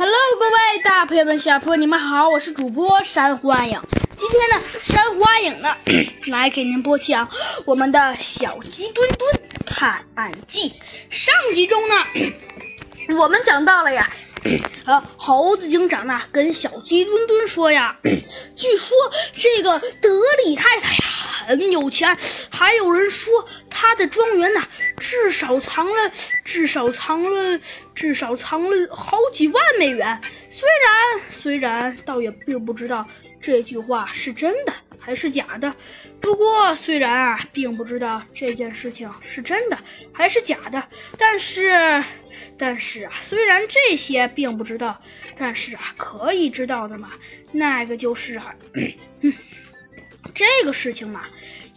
Hello，各位大朋友们、小朋友们，你们好，我是主播山花影。今天呢，山花影呢 来给您播讲我们的小鸡墩墩探案记。上集中呢，我们讲到了呀，呃，猴子警长呢跟小鸡墩墩说呀，据说这个德里太太呀很有钱，还有人说他的庄园呢至少藏了至少藏了至少藏了好几万美元。虽然虽然倒也并不知道这句话是真的还是假的，不过虽然啊并不知道这件事情是真的还是假的，但是但是啊虽然这些并不知道，但是啊可以知道的嘛，那个就是啊，嗯，这个事情嘛，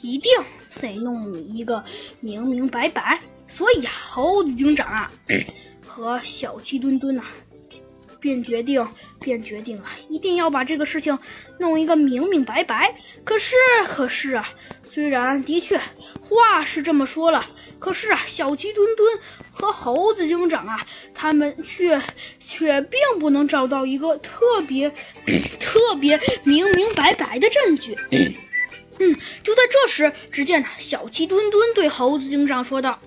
一定得弄你一个明明白白。所以啊，猴子警长啊和小鸡墩墩呐、便决定，便决定啊，一定要把这个事情弄一个明明白白。可是，可是啊，虽然的确话是这么说了，可是啊，小鸡墩墩和猴子警长啊，他们却却并不能找到一个特别特别明明白白的证据。嗯，就在这时，只见小鸡墩墩对猴子警长说道。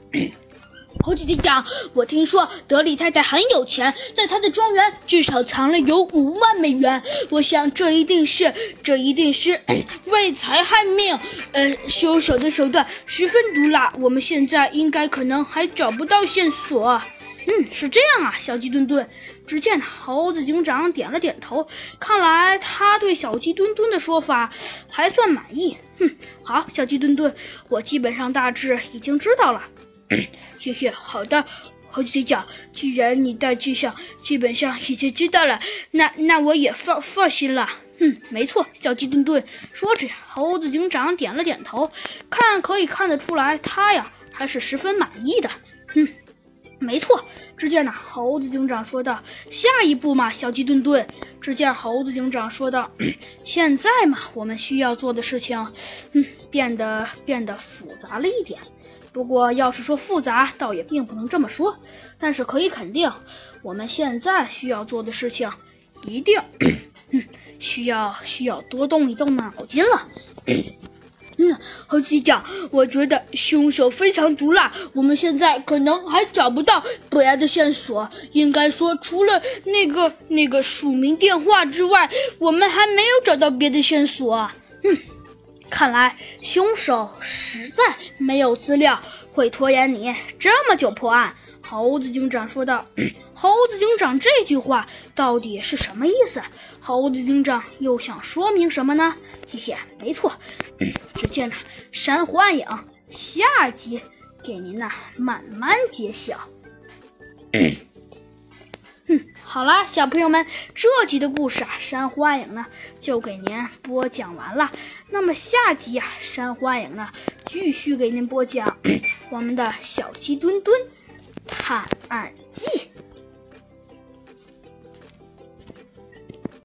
猴子警长，我听说德里太太很有钱，在她的庄园至少藏了有五万美元。我想这一定是，这一定是为财害命。呃，凶手的手段十分毒辣，我们现在应该可能还找不到线索。嗯，是这样啊，小鸡墩墩。只见猴子警长点了点头，看来他对小鸡墩墩的说法还算满意。哼，好，小鸡墩墩，我基本上大致已经知道了。谢谢，好的，猴子警长，既然你大致上基本上已经知道了，那那我也放放心了。嗯，没错，小鸡墩墩。说着，猴子警长点了点头，看可以看得出来，他呀还是十分满意的。嗯，没错。只见呢，猴子警长说道：“下一步嘛，小鸡墩墩。”只见猴子警长说道：“ 现在嘛，我们需要做的事情，嗯，变得变得复杂了一点。”不过，要是说复杂，倒也并不能这么说。但是可以肯定，我们现在需要做的事情，一定，嗯，需要需要多动一动脑筋了。嗯，猴子警长，我觉得凶手非常毒辣，我们现在可能还找不到别的线索。应该说，除了那个那个署名电话之外，我们还没有找到别的线索。嗯。看来凶手实在没有资料会拖延你这么久破案。猴子警长说道。猴子警长这句话到底是什么意思？猴子警长又想说明什么呢？嘿嘿，没错，只见呢珊瑚暗影下集给您呢慢慢揭晓。嗯好了，小朋友们，这集的故事啊，珊瑚暗影呢就给您播讲完了。那么下集啊，珊瑚暗影呢继续给您播讲 我们的小鸡墩墩探案记。